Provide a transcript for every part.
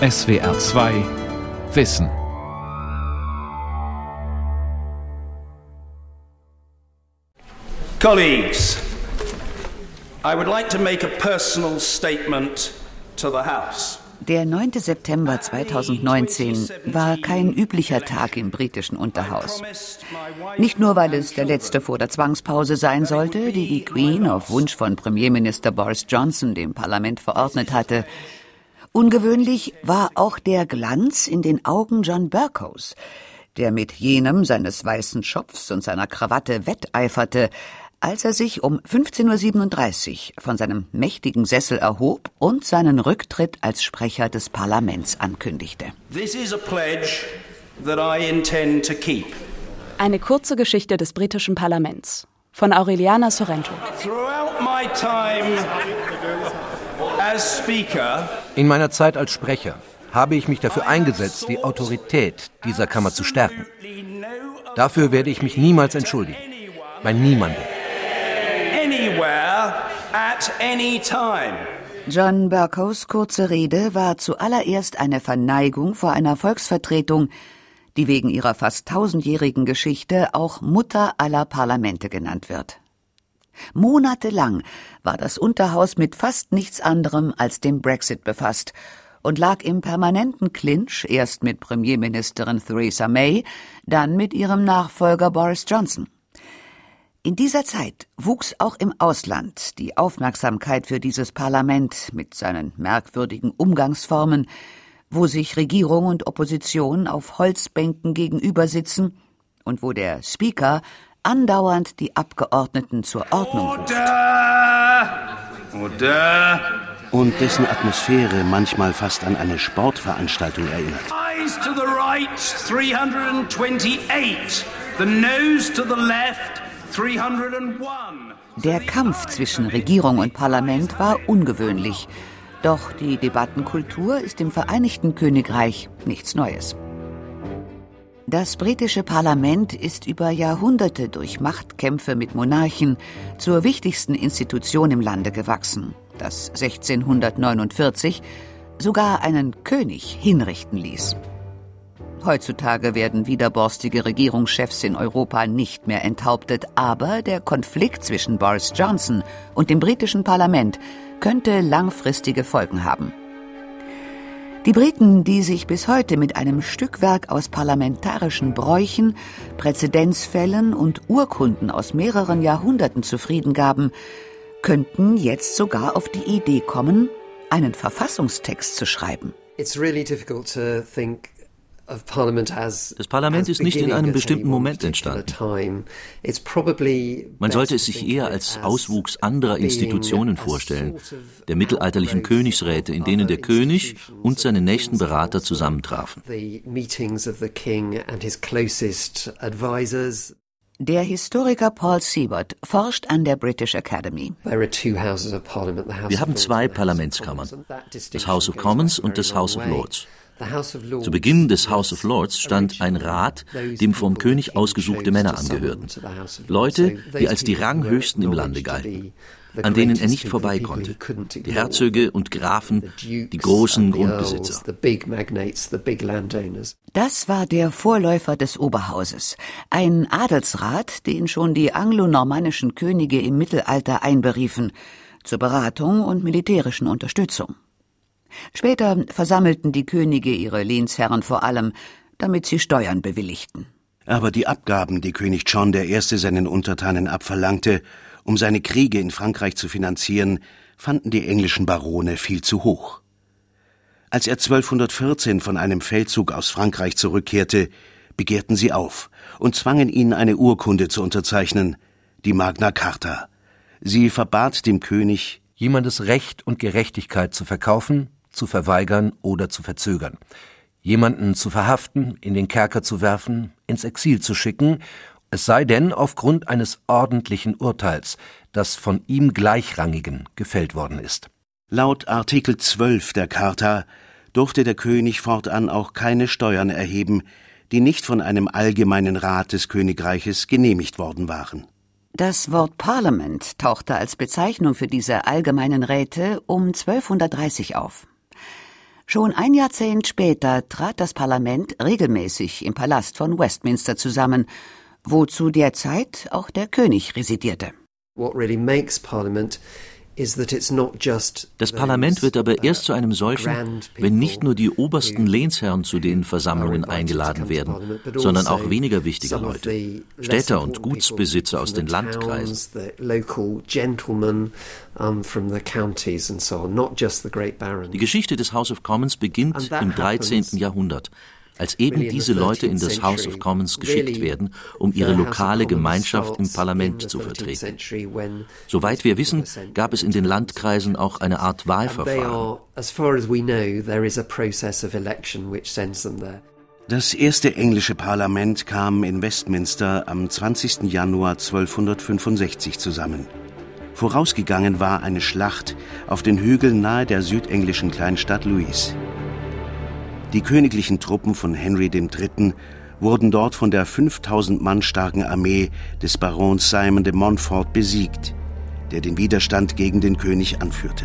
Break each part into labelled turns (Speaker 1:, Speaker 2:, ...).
Speaker 1: SWR 2 Wissen.
Speaker 2: Colleagues, I would like to make a personal statement to the House.
Speaker 3: Der 9. September 2019 war kein üblicher Tag im britischen Unterhaus. Nicht nur, weil es der letzte vor der Zwangspause sein sollte, die die Queen auf Wunsch von Premierminister Boris Johnson dem Parlament verordnet hatte. Ungewöhnlich war auch der Glanz in den Augen John Burkos, der mit jenem seines weißen Schopfs und seiner Krawatte wetteiferte, als er sich um 15.37 Uhr von seinem mächtigen Sessel erhob und seinen Rücktritt als Sprecher des Parlaments ankündigte.
Speaker 4: Eine kurze Geschichte des britischen Parlaments von Aureliana Sorrento.
Speaker 5: In meiner Zeit als Sprecher habe ich mich dafür eingesetzt, die Autorität dieser Kammer zu stärken. Dafür werde ich mich niemals entschuldigen. Bei niemandem
Speaker 3: anywhere at any time. John Burkos kurze Rede war zuallererst eine Verneigung vor einer Volksvertretung, die wegen ihrer fast tausendjährigen Geschichte auch Mutter aller Parlamente genannt wird. Monatelang war das Unterhaus mit fast nichts anderem als dem Brexit befasst und lag im permanenten Clinch erst mit Premierministerin Theresa May, dann mit ihrem Nachfolger Boris Johnson. In dieser Zeit wuchs auch im Ausland die Aufmerksamkeit für dieses Parlament mit seinen merkwürdigen Umgangsformen, wo sich Regierung und Opposition auf Holzbänken gegenüber sitzen und wo der Speaker andauernd die Abgeordneten zur Ordnung ruft.
Speaker 6: Order! Und dessen Atmosphäre manchmal fast an eine Sportveranstaltung erinnert. Eyes to the right,
Speaker 3: 328. The nose to the left, der Kampf zwischen Regierung und Parlament war ungewöhnlich. Doch die Debattenkultur ist im Vereinigten Königreich nichts Neues. Das britische Parlament ist über Jahrhunderte durch Machtkämpfe mit Monarchen zur wichtigsten Institution im Lande gewachsen, das 1649 sogar einen König hinrichten ließ. Heutzutage werden widerborstige Regierungschefs in Europa nicht mehr enthauptet, aber der Konflikt zwischen Boris Johnson und dem britischen Parlament könnte langfristige Folgen haben. Die Briten, die sich bis heute mit einem Stückwerk aus parlamentarischen Bräuchen, Präzedenzfällen und Urkunden aus mehreren Jahrhunderten zufrieden gaben, könnten jetzt sogar auf die Idee kommen, einen Verfassungstext zu schreiben. It's really difficult
Speaker 7: to think das Parlament ist nicht in einem bestimmten Moment entstanden. Man sollte es sich eher als Auswuchs anderer Institutionen vorstellen, der mittelalterlichen Königsräte, in denen der König und seine nächsten Berater zusammentrafen.
Speaker 3: Der Historiker Paul Siebert forscht an der British Academy.
Speaker 7: Wir haben zwei Parlamentskammern, das House of Commons und das House of Lords. Zu Beginn des House of Lords stand ein Rat, dem vom König ausgesuchte Männer angehörten. Leute, die als die Ranghöchsten im Lande galten, an denen er nicht vorbei konnte. Die Herzöge und Grafen, die großen Grundbesitzer.
Speaker 3: Das war der Vorläufer des Oberhauses, ein Adelsrat, den schon die anglo-normannischen Könige im Mittelalter einberiefen, zur Beratung und militärischen Unterstützung. Später versammelten die Könige ihre Lehnsherren vor allem, damit sie Steuern bewilligten.
Speaker 6: Aber die Abgaben, die König John I. seinen Untertanen abverlangte, um seine Kriege in Frankreich zu finanzieren, fanden die englischen Barone viel zu hoch. Als er 1214 von einem Feldzug aus Frankreich zurückkehrte, begehrten sie auf und zwangen ihn, eine Urkunde zu unterzeichnen, die Magna Carta. Sie verbat dem König,
Speaker 5: jemandes Recht und Gerechtigkeit zu verkaufen, zu verweigern oder zu verzögern, jemanden zu verhaften, in den Kerker zu werfen, ins Exil zu schicken, es sei denn aufgrund eines ordentlichen Urteils, das von ihm Gleichrangigen gefällt worden ist.
Speaker 6: Laut Artikel 12 der Charta durfte der König fortan auch keine Steuern erheben, die nicht von einem allgemeinen Rat des Königreiches genehmigt worden waren.
Speaker 3: Das Wort Parliament tauchte als Bezeichnung für diese allgemeinen Räte um 1230 auf. Schon ein Jahrzehnt später trat das Parlament regelmäßig im Palast von Westminster zusammen, wo zu der Zeit auch der König residierte.
Speaker 7: What really makes Parliament das Parlament wird aber erst zu einem solchen, wenn nicht nur die obersten Lehnsherren zu den Versammlungen eingeladen werden, sondern auch weniger wichtige Leute, Städter und Gutsbesitzer aus den Landkreisen. Die Geschichte des House of Commons beginnt im 13. Jahrhundert als eben diese Leute in das House of Commons geschickt werden, um ihre lokale Gemeinschaft im Parlament zu vertreten. Soweit wir wissen, gab es in den Landkreisen auch eine Art Wahlverfahren.
Speaker 6: Das erste englische Parlament kam in Westminster am 20. Januar 1265 zusammen. Vorausgegangen war eine Schlacht auf den Hügeln nahe der südenglischen Kleinstadt Louis. Die königlichen Truppen von Henry III. wurden dort von der 5000 Mann starken Armee des Barons Simon de Montfort besiegt, der den Widerstand gegen den König anführte.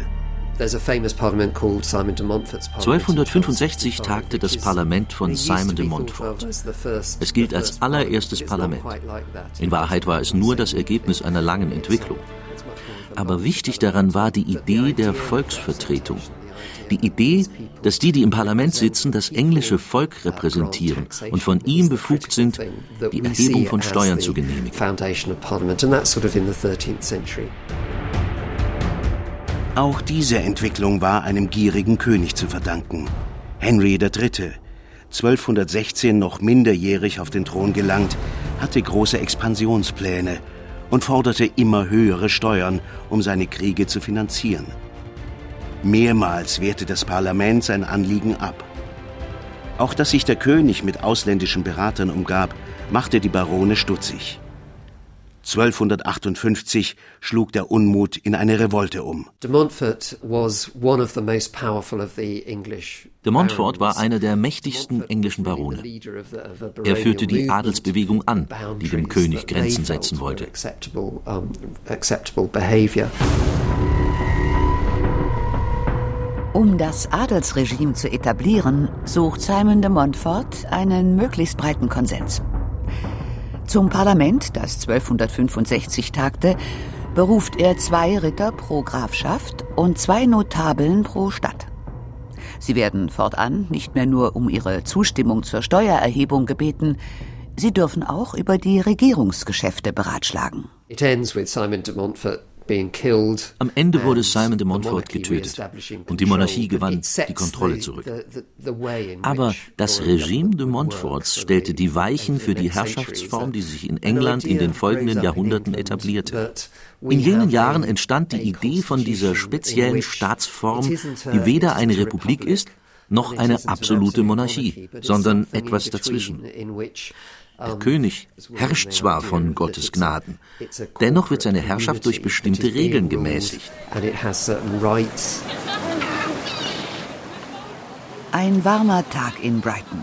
Speaker 7: 1265 tagte das Parlament von Simon de Montfort. Es gilt als allererstes Parlament. In Wahrheit war es nur das Ergebnis einer langen Entwicklung. Aber wichtig daran war die Idee der Volksvertretung, die Idee, dass die, die im Parlament sitzen, das englische Volk repräsentieren und von ihm befugt sind, die Erhebung von Steuern zu genehmigen.
Speaker 6: Auch diese Entwicklung war einem gierigen König zu verdanken. Henry III., 1216 noch minderjährig auf den Thron gelangt, hatte große Expansionspläne und forderte immer höhere Steuern, um seine Kriege zu finanzieren. Mehrmals wehrte das Parlament sein Anliegen ab. Auch dass sich der König mit ausländischen Beratern umgab, machte die Barone stutzig. 1258 schlug der Unmut in eine Revolte um.
Speaker 7: De Montfort war einer der mächtigsten englischen Barone. Er führte die Adelsbewegung an, die dem König Grenzen setzen wollte.
Speaker 3: Um das Adelsregime zu etablieren, sucht Simon de Montfort einen möglichst breiten Konsens. Zum Parlament, das 1265 tagte, beruft er zwei Ritter pro Grafschaft und zwei Notabeln pro Stadt. Sie werden fortan nicht mehr nur um ihre Zustimmung zur Steuererhebung gebeten, sie dürfen auch über die Regierungsgeschäfte beratschlagen.
Speaker 7: It ends with Simon de Montfort am Ende wurde Simon de Montfort getötet und die Monarchie gewann die Kontrolle zurück. Aber das Regime de Montforts stellte die Weichen für die Herrschaftsform, die sich in England in den folgenden Jahrhunderten etablierte. In jenen Jahren entstand die Idee von dieser speziellen Staatsform, die weder eine Republik ist, noch eine absolute Monarchie, sondern etwas dazwischen. Der König herrscht zwar von Gottes Gnaden, dennoch wird seine Herrschaft durch bestimmte Regeln gemäßigt.
Speaker 3: Ein warmer Tag in Brighton.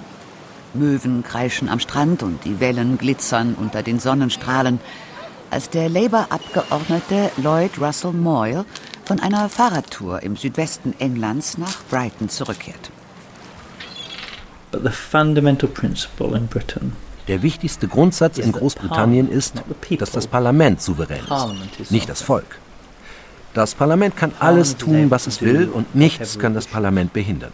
Speaker 3: Möwen kreischen am Strand und die Wellen glitzern unter den Sonnenstrahlen, als der Labour-Abgeordnete Lloyd Russell Moyle von einer Fahrradtour im Südwesten Englands nach Brighton zurückkehrt.
Speaker 8: But the fundamental principle in Britain
Speaker 5: der wichtigste Grundsatz in Großbritannien ist, dass das Parlament souverän ist, nicht das Volk. Das Parlament kann alles tun, was es will, und nichts kann das Parlament behindern.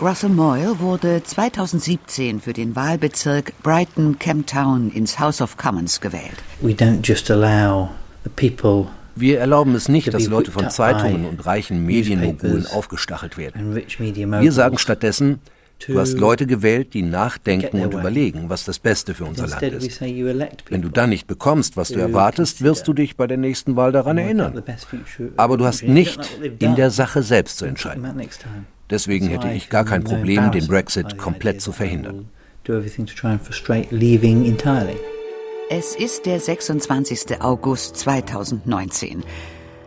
Speaker 3: Russell Moyle wurde 2017 für den Wahlbezirk Brighton Camptown ins House of Commons gewählt.
Speaker 5: Wir erlauben es nicht, dass Leute von Zeitungen und reichen Medienmogulen aufgestachelt werden. Wir sagen stattdessen, Du hast Leute gewählt, die nachdenken und überlegen, was das Beste für unser Land ist. Wenn du dann nicht bekommst, was du erwartest, wirst du dich bei der nächsten Wahl daran erinnern. Aber du hast nicht in der Sache selbst zu entscheiden. Deswegen hätte ich gar kein Problem, den Brexit komplett zu verhindern.
Speaker 3: Es ist der 26. August 2019.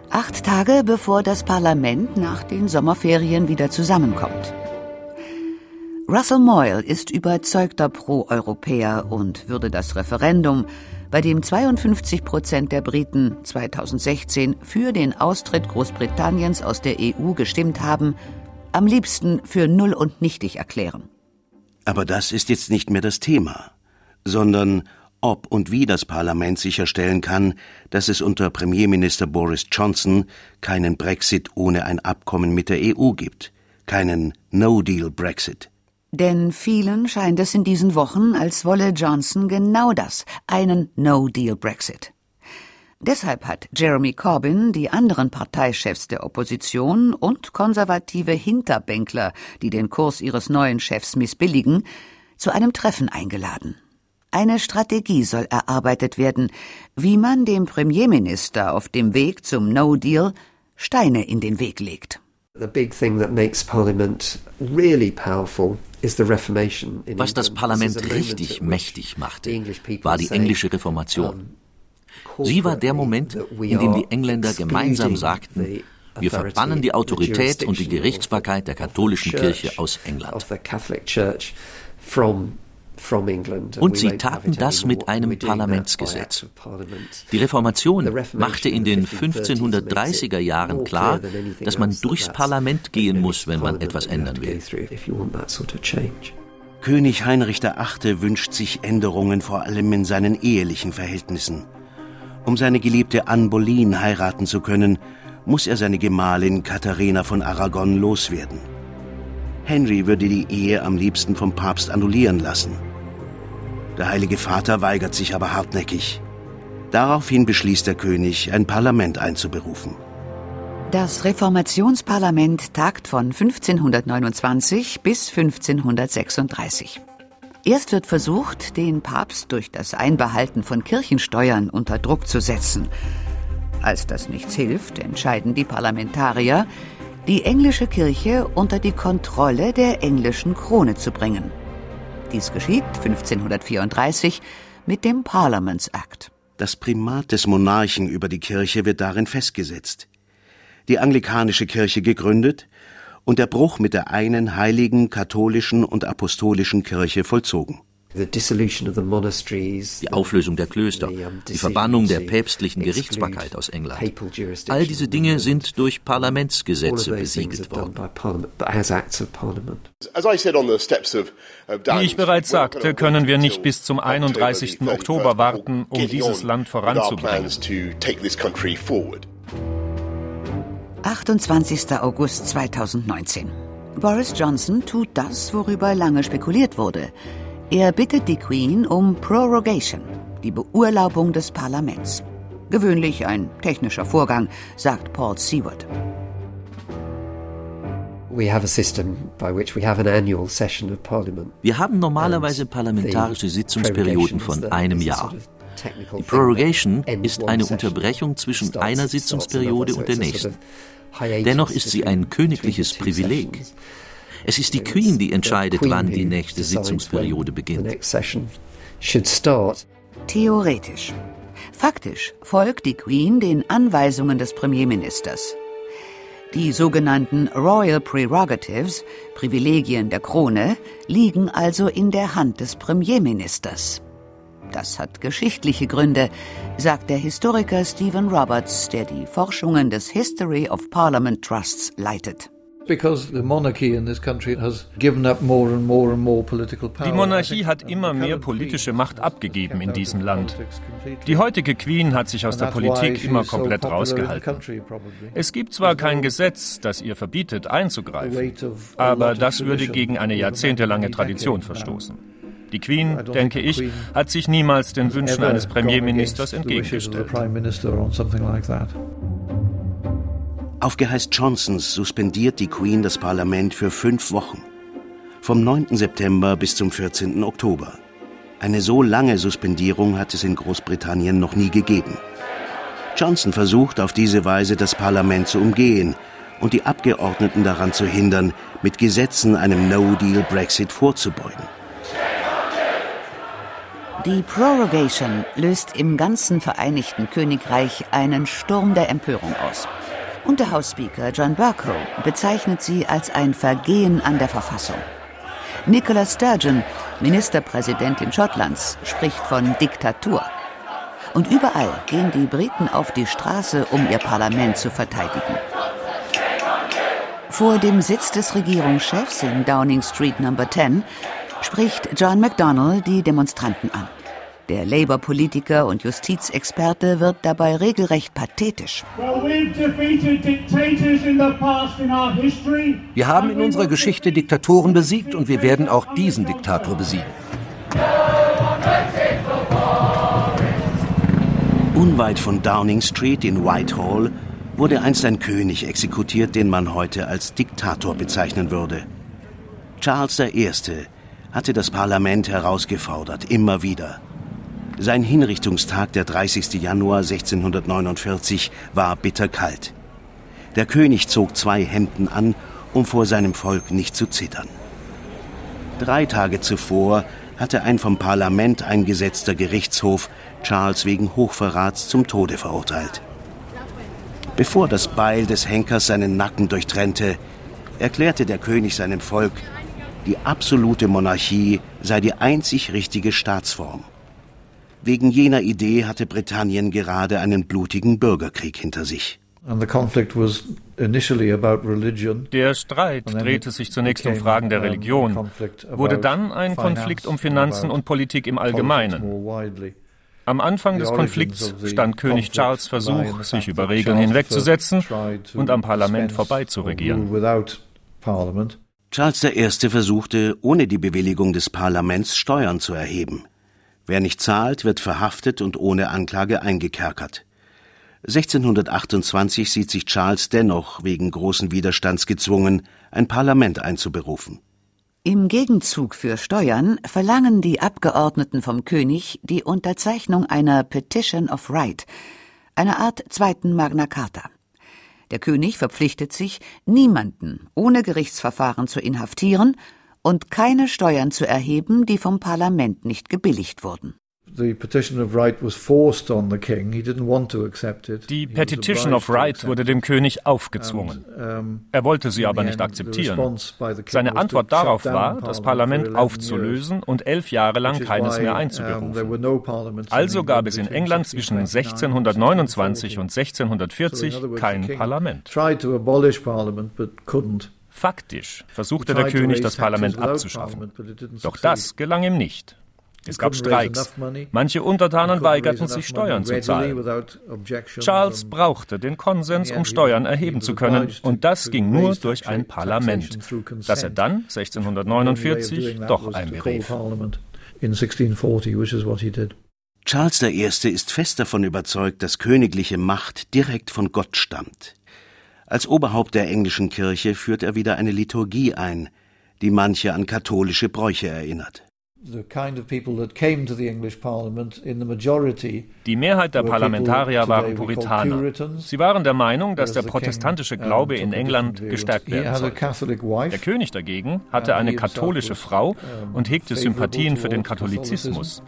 Speaker 3: Acht Tage bevor das Parlament nach den Sommerferien wieder zusammenkommt. Russell Moyle ist überzeugter Pro-Europäer und würde das Referendum, bei dem 52 Prozent der Briten 2016 für den Austritt Großbritanniens aus der EU gestimmt haben, am liebsten für null und nichtig erklären.
Speaker 6: Aber das ist jetzt nicht mehr das Thema, sondern ob und wie das Parlament sicherstellen kann, dass es unter Premierminister Boris Johnson keinen Brexit ohne ein Abkommen mit der EU gibt, keinen No-Deal-Brexit.
Speaker 3: Denn vielen scheint es in diesen Wochen, als wolle Johnson genau das, einen No-Deal-Brexit. Deshalb hat Jeremy Corbyn die anderen Parteichefs der Opposition und konservative Hinterbänkler, die den Kurs ihres neuen Chefs missbilligen, zu einem Treffen eingeladen. Eine Strategie soll erarbeitet werden, wie man dem Premierminister auf dem Weg zum No Deal Steine in den Weg legt.
Speaker 7: Was das Parlament richtig mächtig machte, war die englische Reformation. Sie war der Moment, in dem die Engländer gemeinsam sagten, wir verbannen die Autorität und die Gerichtsbarkeit der katholischen Kirche aus England. Und sie taten das mit einem Parlamentsgesetz. Die Reformation machte in den 1530er Jahren klar, dass man durchs Parlament gehen muss, wenn man etwas ändern will.
Speaker 6: König Heinrich VIII. wünscht sich Änderungen vor allem in seinen ehelichen Verhältnissen. Um seine geliebte Anne Boleyn heiraten zu können, muss er seine Gemahlin Katharina von Aragon loswerden. Henry würde die Ehe am liebsten vom Papst annullieren lassen. Der Heilige Vater weigert sich aber hartnäckig. Daraufhin beschließt der König, ein Parlament einzuberufen.
Speaker 3: Das Reformationsparlament tagt von 1529 bis 1536. Erst wird versucht, den Papst durch das Einbehalten von Kirchensteuern unter Druck zu setzen. Als das nichts hilft, entscheiden die Parlamentarier, die englische Kirche unter die Kontrolle der englischen Krone zu bringen. Dies geschieht 1534 mit dem Parliaments Act.
Speaker 6: Das Primat des Monarchen über die Kirche wird darin festgesetzt. Die anglikanische Kirche gegründet, und der Bruch mit der einen heiligen katholischen und apostolischen Kirche vollzogen.
Speaker 7: Die Auflösung der Klöster, die Verbannung der päpstlichen Gerichtsbarkeit aus England. All diese Dinge sind durch Parlamentsgesetze besiegelt worden.
Speaker 1: Wie ich bereits sagte, können wir nicht bis zum 31. Oktober warten, um dieses Land voranzubringen.
Speaker 3: 28. August 2019. Boris Johnson tut das, worüber lange spekuliert wurde. Er bittet die Queen um Prorogation, die Beurlaubung des Parlaments. Gewöhnlich ein technischer Vorgang, sagt Paul Seward.
Speaker 7: Wir haben normalerweise parlamentarische Sitzungsperioden von einem Jahr. Die Prorogation ist eine Unterbrechung zwischen einer Sitzungsperiode und der nächsten. Dennoch ist sie ein königliches Privileg. Es ist die Queen, die entscheidet, wann die nächste Sitzungsperiode beginnt.
Speaker 3: Theoretisch. Faktisch folgt die Queen den Anweisungen des Premierministers. Die sogenannten Royal Prerogatives, Privilegien der Krone, liegen also in der Hand des Premierministers. Das hat geschichtliche Gründe, sagt der Historiker Stephen Roberts, der die Forschungen des History of Parliament Trusts leitet.
Speaker 1: Die Monarchie hat immer mehr politische Macht abgegeben in diesem Land. Die heutige Queen hat sich aus der Politik immer komplett rausgehalten. Es gibt zwar kein Gesetz, das ihr verbietet, einzugreifen, aber das würde gegen eine jahrzehntelange Tradition verstoßen. Die Queen, denke ich, hat sich niemals den Wünschen eines Premierministers entgegengestellt.
Speaker 6: Auf Geheiß Johnsons suspendiert die Queen das Parlament für fünf Wochen. Vom 9. September bis zum 14. Oktober. Eine so lange Suspendierung hat es in Großbritannien noch nie gegeben. Johnson versucht auf diese Weise das Parlament zu umgehen und die Abgeordneten daran zu hindern, mit Gesetzen einem No-Deal-Brexit vorzubeugen.
Speaker 3: Die Prorogation löst im ganzen Vereinigten Königreich einen Sturm der Empörung aus. Unterhausspeaker John Bercow bezeichnet sie als ein Vergehen an der Verfassung. Nicola Sturgeon, Ministerpräsidentin Schottlands, spricht von Diktatur. Und überall gehen die Briten auf die Straße, um ihr Parlament zu verteidigen. Vor dem Sitz des Regierungschefs in Downing Street No. 10 spricht John McDonnell die Demonstranten an. Der Labour-Politiker und Justizexperte wird dabei regelrecht pathetisch.
Speaker 5: Wir haben in unserer Geschichte Diktatoren besiegt und wir werden auch diesen Diktator besiegen.
Speaker 6: Unweit von Downing Street in Whitehall wurde einst ein König exekutiert, den man heute als Diktator bezeichnen würde. Charles I. hatte das Parlament herausgefordert, immer wieder. Sein Hinrichtungstag, der 30. Januar 1649, war bitterkalt. Der König zog zwei Hemden an, um vor seinem Volk nicht zu zittern. Drei Tage zuvor hatte ein vom Parlament eingesetzter Gerichtshof Charles wegen Hochverrats zum Tode verurteilt. Bevor das Beil des Henkers seinen Nacken durchtrennte, erklärte der König seinem Volk, die absolute Monarchie sei die einzig richtige Staatsform. Wegen jener Idee hatte Britannien gerade einen blutigen Bürgerkrieg hinter sich.
Speaker 1: Der Streit drehte sich zunächst um Fragen der Religion, wurde dann ein Konflikt um Finanzen und Politik im Allgemeinen. Am Anfang des Konflikts stand König Charles Versuch, sich über Regeln hinwegzusetzen und am Parlament vorbeizuregieren.
Speaker 6: Charles I. versuchte, ohne die Bewilligung des Parlaments Steuern zu erheben. Wer nicht zahlt, wird verhaftet und ohne Anklage eingekerkert. 1628 sieht sich Charles dennoch wegen großen Widerstands gezwungen, ein Parlament einzuberufen.
Speaker 3: Im Gegenzug für Steuern verlangen die Abgeordneten vom König die Unterzeichnung einer Petition of Right, einer Art zweiten Magna Carta. Der König verpflichtet sich, niemanden ohne Gerichtsverfahren zu inhaftieren und keine Steuern zu erheben, die vom Parlament nicht gebilligt wurden.
Speaker 1: Die Petition of Right wurde dem König aufgezwungen. Er wollte sie aber nicht akzeptieren. Seine Antwort darauf war, das Parlament aufzulösen und elf Jahre lang keines mehr einzuberufen. Also gab es in England zwischen 1629 und 1640 kein Parlament. Faktisch versuchte der König, das Parlament abzuschaffen. Doch das gelang ihm nicht. Es gab Streiks. Manche Untertanen weigerten sich, Steuern zu zahlen. Charles brauchte den Konsens, um Steuern erheben zu können, und das ging nur durch ein Parlament, das er dann 1649 doch einberief.
Speaker 6: Charles I. ist fest davon überzeugt, dass königliche Macht direkt von Gott stammt. Als Oberhaupt der englischen Kirche führt er wieder eine Liturgie ein, die manche an katholische Bräuche erinnert.
Speaker 1: Die Mehrheit der Parlamentarier waren Puritaner. Sie waren der Meinung, dass der protestantische Glaube in England gestärkt werden sollte. Der König dagegen hatte eine katholische Frau und hegte Sympathien für den Katholizismus.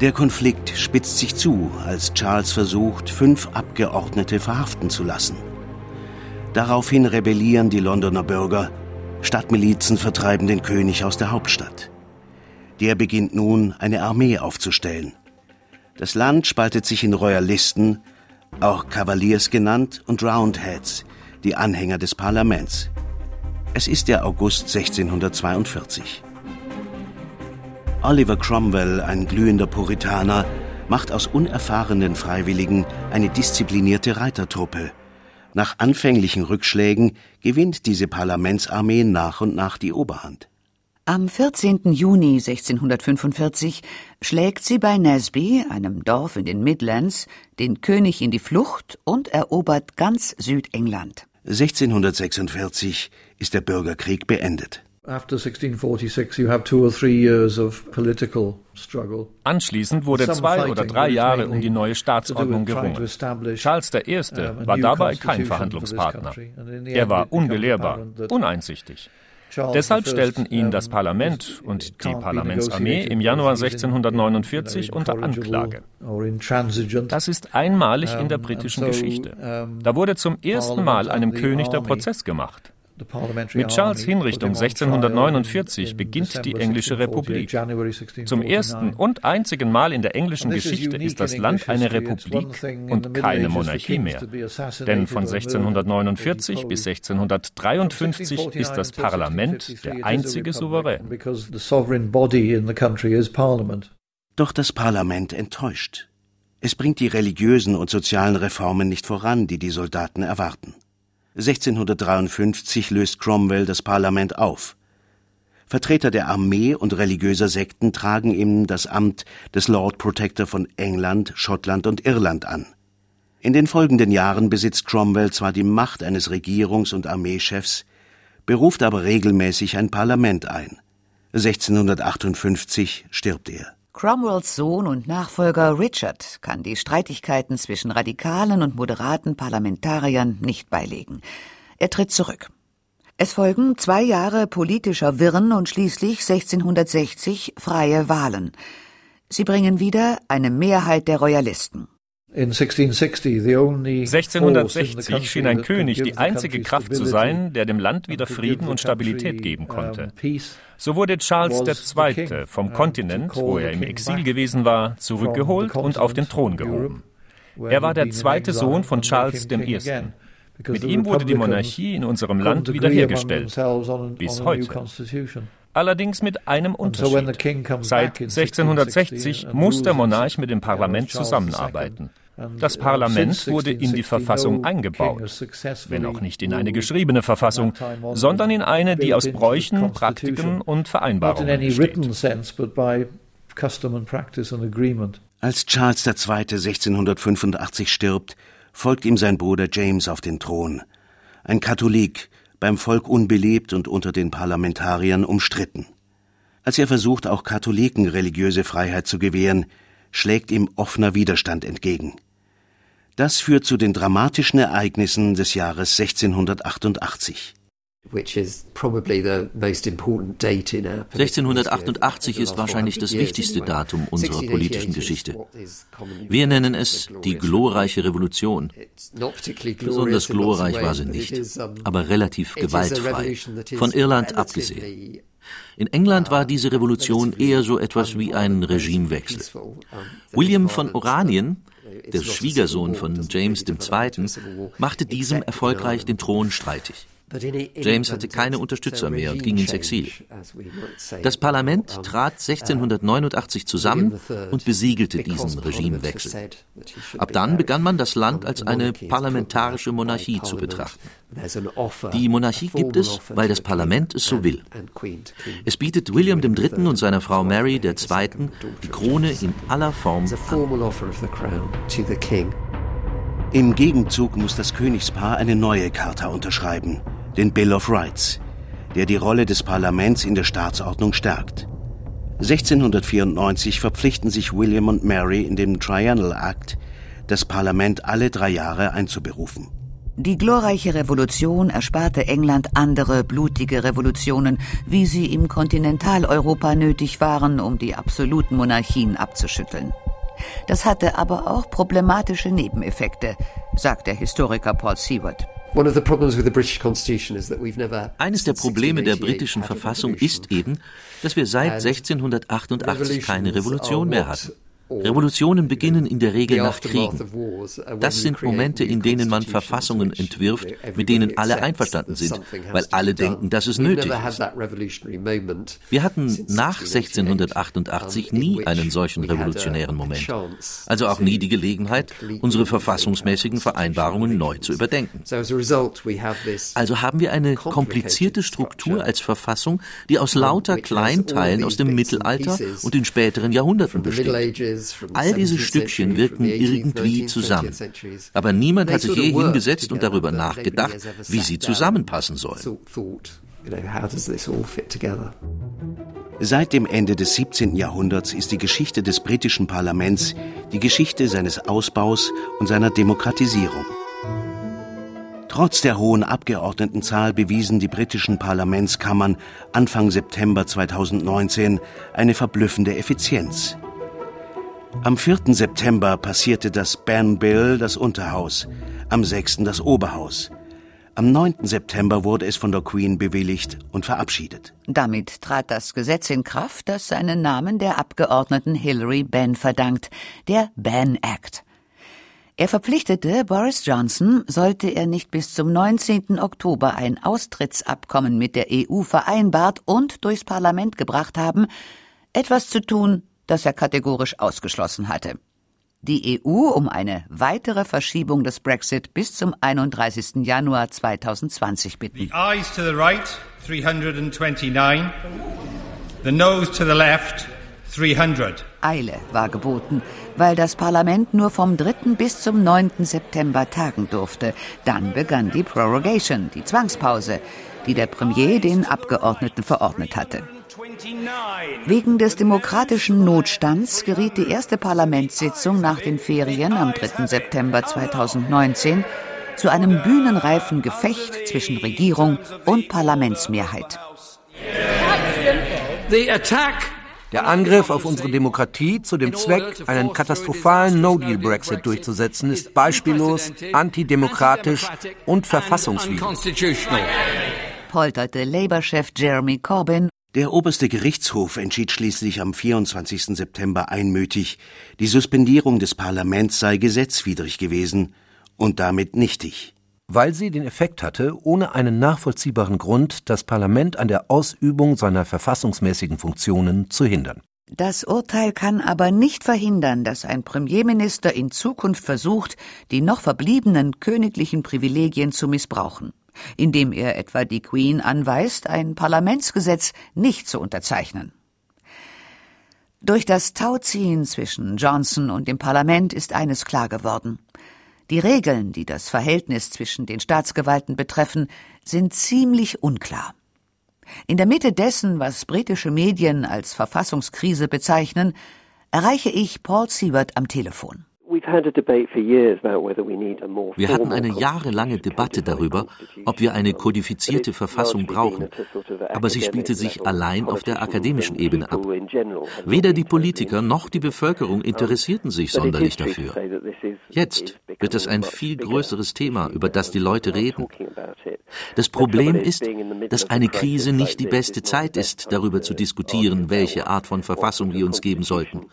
Speaker 6: Der Konflikt spitzt sich zu, als Charles versucht, fünf Abgeordnete verhaften zu lassen. Daraufhin rebellieren die Londoner Bürger, Stadtmilizen vertreiben den König aus der Hauptstadt. Der beginnt nun, eine Armee aufzustellen. Das Land spaltet sich in Royalisten, auch Cavaliers genannt, und Roundheads, die Anhänger des Parlaments. Es ist der August 1642. Oliver Cromwell, ein glühender Puritaner, macht aus unerfahrenen Freiwilligen eine disziplinierte Reitertruppe. Nach anfänglichen Rückschlägen gewinnt diese Parlamentsarmee nach und nach die Oberhand.
Speaker 3: Am 14. Juni 1645 schlägt sie bei Naseby, einem Dorf in den Midlands, den König in die Flucht und erobert ganz Südengland.
Speaker 6: 1646 ist der Bürgerkrieg beendet.
Speaker 1: Anschließend wurde zwei oder drei Jahre um die neue Staatsordnung gerungen. Charles I. war dabei kein Verhandlungspartner. Er war unbelehrbar, uneinsichtig. Deshalb stellten ihn das Parlament und die Parlamentsarmee im Januar 1649 unter Anklage. Das ist einmalig in der britischen Geschichte. Da wurde zum ersten Mal einem König der Prozess gemacht. Mit Charles Hinrichtung 1649 beginnt die englische Republik. Zum ersten und einzigen Mal in der englischen Geschichte ist das Land eine Republik und keine Monarchie mehr. Denn von 1649 bis 1653 ist das Parlament der einzige Souverän.
Speaker 6: Doch das Parlament enttäuscht. Es bringt die religiösen und sozialen Reformen nicht voran, die die Soldaten erwarten. 1653 löst Cromwell das Parlament auf. Vertreter der Armee und religiöser Sekten tragen ihm das Amt des Lord Protector von England, Schottland und Irland an. In den folgenden Jahren besitzt Cromwell zwar die Macht eines Regierungs- und Armeechefs, beruft aber regelmäßig ein Parlament ein. 1658 stirbt er.
Speaker 3: Cromwells Sohn und Nachfolger Richard kann die Streitigkeiten zwischen radikalen und moderaten Parlamentariern nicht beilegen. Er tritt zurück. Es folgen zwei Jahre politischer Wirren und schließlich 1660 freie Wahlen. Sie bringen wieder eine Mehrheit der Royalisten.
Speaker 1: 1660 schien ein König die einzige Kraft zu sein, der dem Land wieder Frieden und Stabilität geben konnte. So wurde Charles II. vom Kontinent, wo er im Exil gewesen war, zurückgeholt und auf den Thron gehoben. Er war der zweite Sohn von Charles I. Mit ihm wurde die Monarchie in unserem Land wiederhergestellt, bis heute. Allerdings mit einem Unterschied. Seit 1660 muss der Monarch mit dem Parlament zusammenarbeiten. Das Parlament wurde in die Verfassung eingebaut, wenn auch nicht in eine geschriebene Verfassung, sondern in eine, die aus Bräuchen, Praktiken und Vereinbarungen besteht.
Speaker 6: Als Charles II. 1685 stirbt, folgt ihm sein Bruder James auf den Thron. Ein Katholik, beim Volk unbeliebt und unter den Parlamentariern umstritten. Als er versucht, auch Katholiken religiöse Freiheit zu gewähren, schlägt ihm offener Widerstand entgegen. Das führt zu den dramatischen Ereignissen des Jahres 1688.
Speaker 7: 1688 ist wahrscheinlich das wichtigste Datum unserer politischen Geschichte. Wir nennen es die glorreiche Revolution. Besonders glorreich war sie nicht, aber relativ gewaltfrei, von Irland abgesehen. In England war diese Revolution eher so etwas wie ein Regimewechsel. William von Oranien, der Schwiegersohn von James II., machte diesem erfolgreich den Thron streitig. James hatte keine Unterstützer mehr und ging ins Exil. Das Parlament trat 1689 zusammen und besiegelte diesen Regimewechsel. Ab dann begann man das Land als eine parlamentarische Monarchie zu betrachten. Die Monarchie gibt es, weil das Parlament es so will. Es bietet William III. und seiner Frau Mary II. die Krone in aller Form an.
Speaker 6: Im Gegenzug muss das Königspaar eine neue Charta unterschreiben den Bill of Rights, der die Rolle des Parlaments in der Staatsordnung stärkt. 1694 verpflichten sich William und Mary in dem Triennial Act, das Parlament alle drei Jahre einzuberufen.
Speaker 3: Die glorreiche Revolution ersparte England andere blutige Revolutionen, wie sie im Kontinentaleuropa nötig waren, um die absoluten Monarchien abzuschütteln. Das hatte aber auch problematische Nebeneffekte, sagt der Historiker Paul Seward.
Speaker 7: Eines der Probleme der britischen Verfassung ist eben, dass wir seit 1688 keine Revolution mehr hatten. Revolutionen beginnen in der Regel nach Kriegen. Das sind Momente, in denen man Verfassungen entwirft, mit denen alle einverstanden sind, weil alle denken, dass es nötig ist. Wir hatten nach 1688 nie einen solchen revolutionären Moment, also auch nie die Gelegenheit, unsere verfassungsmäßigen Vereinbarungen neu zu überdenken. Also haben wir eine komplizierte Struktur als Verfassung, die aus lauter Kleinteilen aus dem Mittelalter und den späteren Jahrhunderten besteht. All diese Stückchen wirken irgendwie zusammen. Aber niemand hat sich je hingesetzt und darüber nachgedacht, wie sie zusammenpassen sollen.
Speaker 6: Seit dem Ende des 17. Jahrhunderts ist die Geschichte des britischen Parlaments die Geschichte seines Ausbaus und seiner Demokratisierung. Trotz der hohen Abgeordnetenzahl bewiesen die britischen Parlamentskammern Anfang September 2019 eine verblüffende Effizienz. Am 4. September passierte das Ban Bill das Unterhaus, am 6. das Oberhaus. Am 9. September wurde es von der Queen bewilligt und verabschiedet.
Speaker 3: Damit trat das Gesetz in Kraft, das seinen Namen der Abgeordneten Hilary Benn verdankt, der Ban Act. Er verpflichtete Boris Johnson, sollte er nicht bis zum 19. Oktober ein Austrittsabkommen mit der EU vereinbart und durchs Parlament gebracht haben, etwas zu tun, das er kategorisch ausgeschlossen hatte die EU um eine weitere Verschiebung des Brexit bis zum 31. Januar 2020 bitten. The eyes to the right 329, the nose to the left 300. Eile war geboten, weil das Parlament nur vom 3. bis zum 9. September tagen durfte. Dann begann die Prorogation, die Zwangspause, die der Premier den Abgeordneten verordnet hatte. Wegen des demokratischen Notstands geriet die erste Parlamentssitzung nach den Ferien am 3. September 2019 zu einem bühnenreifen Gefecht zwischen Regierung und Parlamentsmehrheit.
Speaker 5: Der Angriff auf unsere Demokratie zu dem Zweck, einen katastrophalen No-Deal-Brexit durchzusetzen, ist beispiellos, antidemokratisch und verfassungswidrig.
Speaker 3: Polterte Labour-Chef Jeremy Corbyn
Speaker 6: der oberste Gerichtshof entschied schließlich am 24. September einmütig, die Suspendierung des Parlaments sei gesetzwidrig gewesen und damit nichtig.
Speaker 5: Weil sie den Effekt hatte, ohne einen nachvollziehbaren Grund das Parlament an der Ausübung seiner verfassungsmäßigen Funktionen zu hindern.
Speaker 3: Das Urteil kann aber nicht verhindern, dass ein Premierminister in Zukunft versucht, die noch verbliebenen königlichen Privilegien zu missbrauchen indem er etwa die Queen anweist, ein Parlamentsgesetz nicht zu unterzeichnen. Durch das Tauziehen zwischen Johnson und dem Parlament ist eines klar geworden. Die Regeln, die das Verhältnis zwischen den Staatsgewalten betreffen, sind ziemlich unklar. In der Mitte dessen, was britische Medien als Verfassungskrise bezeichnen, erreiche ich Paul Siebert am Telefon.
Speaker 9: Wir hatten eine jahrelange Debatte darüber, ob wir eine kodifizierte Verfassung brauchen, aber sie spielte sich allein auf der akademischen Ebene ab. Weder die Politiker noch die Bevölkerung interessierten sich sonderlich dafür. Jetzt wird es ein viel größeres Thema, über das die Leute reden. Das Problem ist, dass eine Krise nicht die beste Zeit ist, darüber zu diskutieren, welche Art von Verfassung wir uns geben sollten.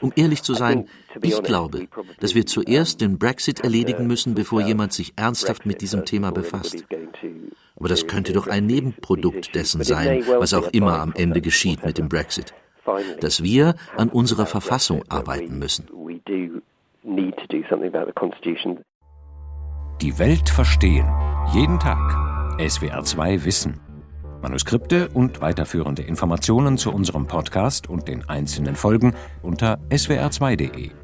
Speaker 9: Um ehrlich zu sein, ich glaube, dass wir zuerst den Brexit erledigen müssen, bevor jemand sich ernsthaft mit diesem Thema befasst. Aber das könnte doch ein Nebenprodukt dessen sein, was auch immer am Ende geschieht mit dem Brexit. Dass wir an unserer Verfassung arbeiten müssen.
Speaker 10: Die Welt verstehen. Jeden Tag. SWR 2 Wissen. Manuskripte und weiterführende Informationen zu unserem Podcast und den einzelnen Folgen unter swr2.de.